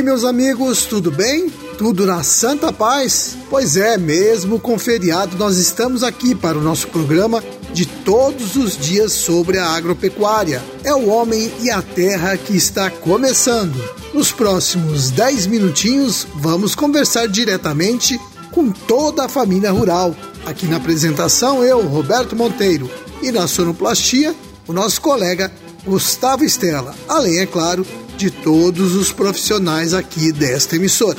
aí, meus amigos, tudo bem? Tudo na santa paz? Pois é, mesmo com feriado, nós estamos aqui para o nosso programa de todos os dias sobre a agropecuária. É o homem e a terra que está começando. Nos próximos 10 minutinhos, vamos conversar diretamente com toda a família rural. Aqui na apresentação, eu, Roberto Monteiro, e na sonoplastia, o nosso colega Gustavo Estela, além, é claro, de todos os profissionais aqui desta emissora.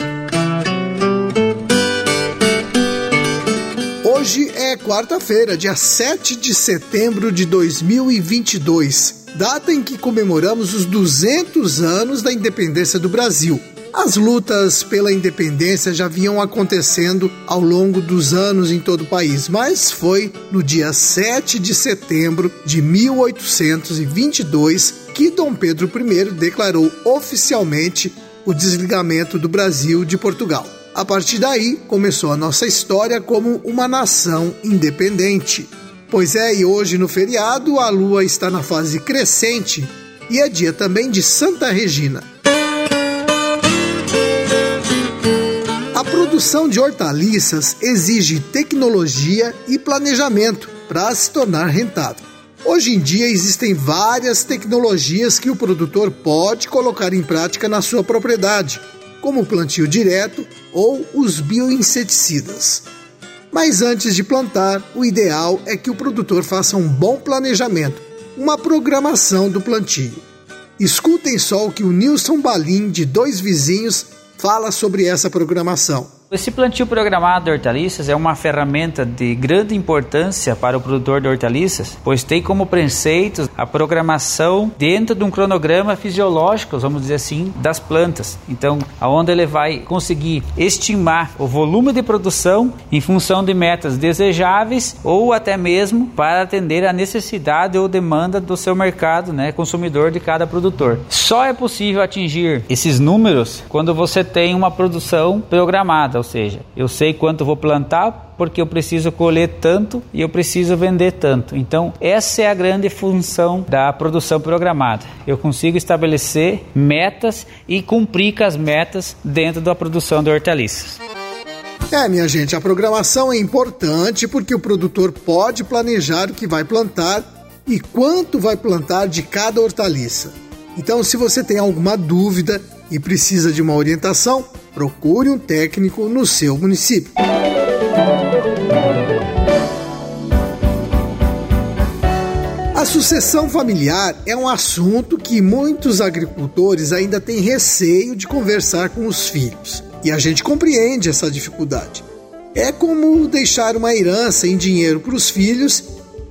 Hoje é quarta-feira, dia 7 de setembro de 2022, data em que comemoramos os 200 anos da independência do Brasil. As lutas pela independência já vinham acontecendo ao longo dos anos em todo o país, mas foi no dia 7 de setembro de 1822 que Dom Pedro I declarou oficialmente o desligamento do Brasil de Portugal. A partir daí, começou a nossa história como uma nação independente. Pois é, e hoje no feriado a lua está na fase crescente e é dia também de Santa Regina. Produção de hortaliças exige tecnologia e planejamento para se tornar rentável. Hoje em dia existem várias tecnologias que o produtor pode colocar em prática na sua propriedade, como o plantio direto ou os bioinseticidas. Mas antes de plantar, o ideal é que o produtor faça um bom planejamento, uma programação do plantio. Escutem só o que o Nilson Balim, de dois vizinhos, fala sobre essa programação. Esse plantio programado de hortaliças é uma ferramenta de grande importância para o produtor de hortaliças, pois tem como preceitos a programação dentro de um cronograma fisiológico, vamos dizer assim, das plantas. Então, aonde ele vai conseguir estimar o volume de produção em função de metas desejáveis ou até mesmo para atender a necessidade ou demanda do seu mercado, né, consumidor de cada produtor. Só é possível atingir esses números quando você tem uma produção programada ou seja, eu sei quanto vou plantar porque eu preciso colher tanto e eu preciso vender tanto. Então, essa é a grande função da produção programada. Eu consigo estabelecer metas e cumprir com as metas dentro da produção de hortaliças. É, minha gente, a programação é importante porque o produtor pode planejar o que vai plantar e quanto vai plantar de cada hortaliça. Então, se você tem alguma dúvida e precisa de uma orientação, procure um técnico no seu município. A sucessão familiar é um assunto que muitos agricultores ainda têm receio de conversar com os filhos. E a gente compreende essa dificuldade. É como deixar uma herança em dinheiro para os filhos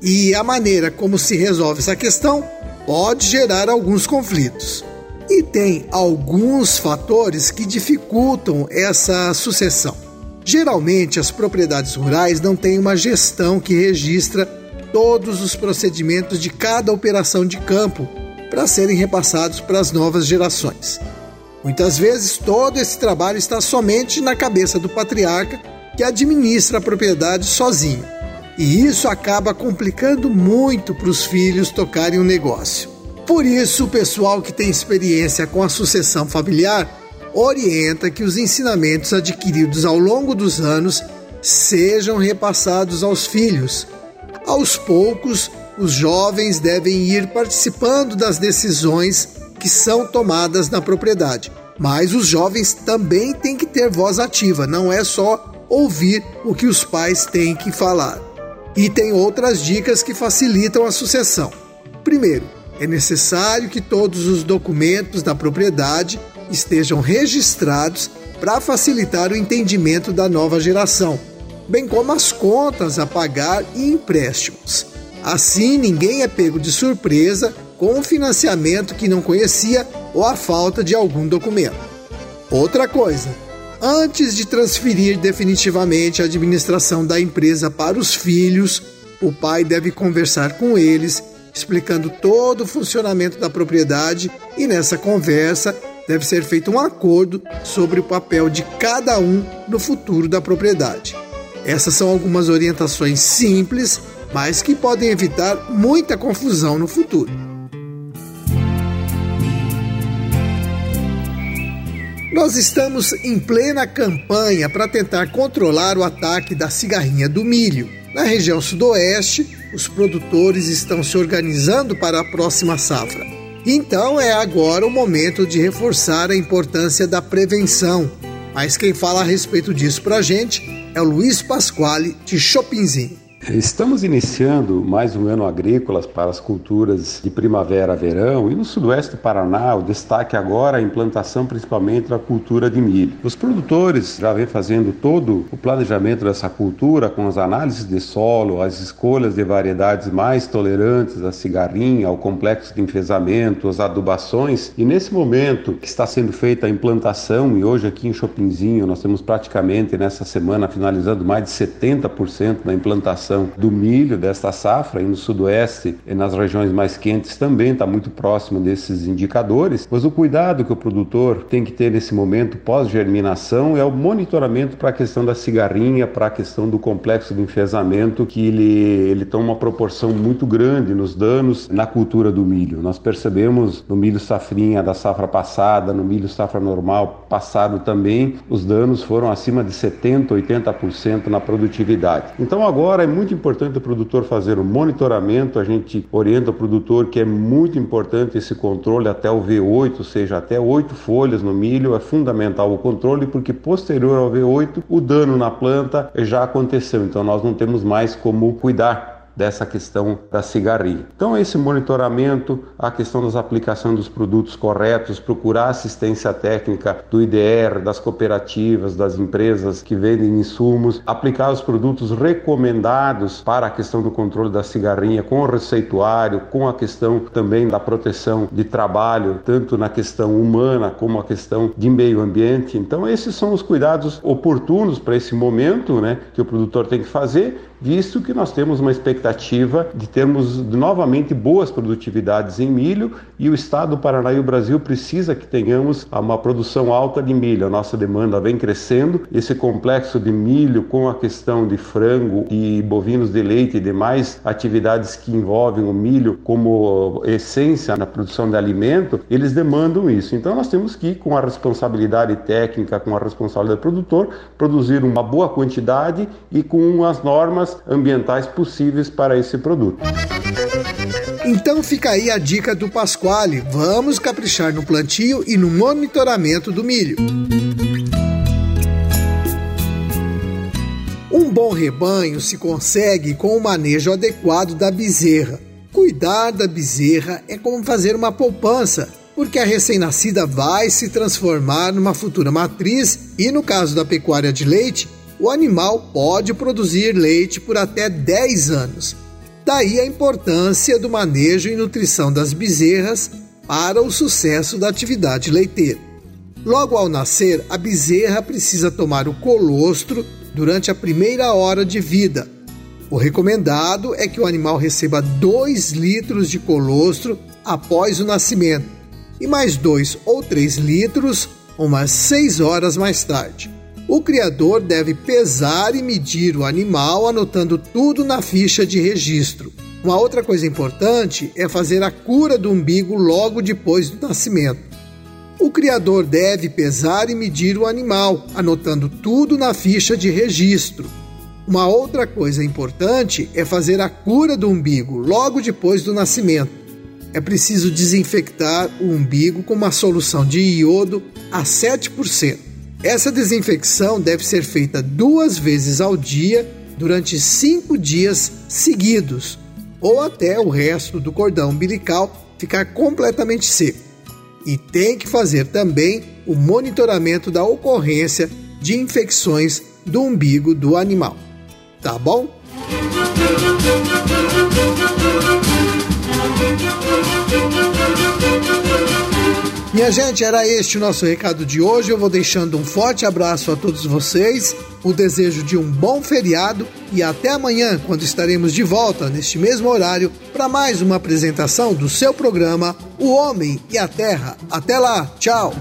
e a maneira como se resolve essa questão pode gerar alguns conflitos. E tem alguns fatores que dificultam essa sucessão. Geralmente, as propriedades rurais não têm uma gestão que registra todos os procedimentos de cada operação de campo para serem repassados para as novas gerações. Muitas vezes, todo esse trabalho está somente na cabeça do patriarca que administra a propriedade sozinho. E isso acaba complicando muito para os filhos tocarem o um negócio. Por isso, o pessoal que tem experiência com a sucessão familiar orienta que os ensinamentos adquiridos ao longo dos anos sejam repassados aos filhos. Aos poucos, os jovens devem ir participando das decisões que são tomadas na propriedade. Mas os jovens também têm que ter voz ativa, não é só ouvir o que os pais têm que falar. E tem outras dicas que facilitam a sucessão. Primeiro, é necessário que todos os documentos da propriedade estejam registrados para facilitar o entendimento da nova geração, bem como as contas a pagar e empréstimos. Assim, ninguém é pego de surpresa com um financiamento que não conhecia ou a falta de algum documento. Outra coisa, antes de transferir definitivamente a administração da empresa para os filhos, o pai deve conversar com eles explicando todo o funcionamento da propriedade e nessa conversa deve ser feito um acordo sobre o papel de cada um no futuro da propriedade. Essas são algumas orientações simples, mas que podem evitar muita confusão no futuro. Nós estamos em plena campanha para tentar controlar o ataque da cigarrinha do milho. Na região sudoeste, os produtores estão se organizando para a próxima safra. Então é agora o momento de reforçar a importância da prevenção. Mas quem fala a respeito disso para a gente é o Luiz Pasquale de Chopinzinho. Estamos iniciando mais um ano agrícola para as culturas de primavera-verão e no sudoeste do Paraná o destaque agora é a implantação principalmente da cultura de milho. Os produtores já vêm fazendo todo o planejamento dessa cultura com as análises de solo, as escolhas de variedades mais tolerantes à cigarrinha, ao complexo de enfesamento, as adubações e nesse momento que está sendo feita a implantação e hoje aqui em Chopinzinho nós temos praticamente nessa semana finalizando mais de 70% da implantação do milho desta safra e no sudoeste e nas regiões mais quentes também está muito próximo desses indicadores, mas o cuidado que o produtor tem que ter nesse momento pós-germinação é o monitoramento para a questão da cigarrinha, para a questão do complexo de enfesamento, que ele, ele toma uma proporção muito grande nos danos na cultura do milho. Nós percebemos no milho safrinha da safra passada, no milho safra normal passado também, os danos foram acima de 70%, 80% na produtividade. Então agora é muito muito importante o produtor fazer o monitoramento, a gente orienta o produtor que é muito importante esse controle até o V8, ou seja, até oito folhas no milho, é fundamental o controle, porque posterior ao V8 o dano na planta já aconteceu, então nós não temos mais como cuidar dessa questão da cigarrinha. Então, esse monitoramento, a questão das aplicações dos produtos corretos, procurar assistência técnica do IDR, das cooperativas, das empresas que vendem insumos, aplicar os produtos recomendados para a questão do controle da cigarrinha com o receituário, com a questão também da proteção de trabalho, tanto na questão humana como a questão de meio ambiente. Então, esses são os cuidados oportunos para esse momento, né, que o produtor tem que fazer visto que nós temos uma expectativa de termos novamente boas produtividades em milho e o estado do Paraná e o Brasil precisa que tenhamos uma produção alta de milho. A nossa demanda vem crescendo, esse complexo de milho com a questão de frango e bovinos de leite e demais atividades que envolvem o milho como essência na produção de alimento, eles demandam isso. Então nós temos que, com a responsabilidade técnica, com a responsabilidade do produtor, produzir uma boa quantidade e com as normas ambientais possíveis para esse produto. Então fica aí a dica do Pasquale. Vamos caprichar no plantio e no monitoramento do milho. Um bom rebanho se consegue com o manejo adequado da bezerra. Cuidar da bezerra é como fazer uma poupança, porque a recém-nascida vai se transformar numa futura matriz e, no caso da pecuária de leite, o animal pode produzir leite por até 10 anos. Daí a importância do manejo e nutrição das bezerras para o sucesso da atividade leiteira. Logo ao nascer, a bezerra precisa tomar o colostro durante a primeira hora de vida. O recomendado é que o animal receba 2 litros de colostro após o nascimento e mais 2 ou 3 litros umas 6 horas mais tarde. O criador deve pesar e medir o animal, anotando tudo na ficha de registro. Uma outra coisa importante é fazer a cura do umbigo logo depois do nascimento. O criador deve pesar e medir o animal, anotando tudo na ficha de registro. Uma outra coisa importante é fazer a cura do umbigo logo depois do nascimento. É preciso desinfectar o umbigo com uma solução de iodo a 7%. Essa desinfecção deve ser feita duas vezes ao dia durante cinco dias seguidos, ou até o resto do cordão umbilical ficar completamente seco. E tem que fazer também o monitoramento da ocorrência de infecções do umbigo do animal. Tá bom? Minha gente, era este o nosso recado de hoje. Eu vou deixando um forte abraço a todos vocês, o desejo de um bom feriado e até amanhã, quando estaremos de volta neste mesmo horário para mais uma apresentação do seu programa O Homem e a Terra. Até lá, tchau!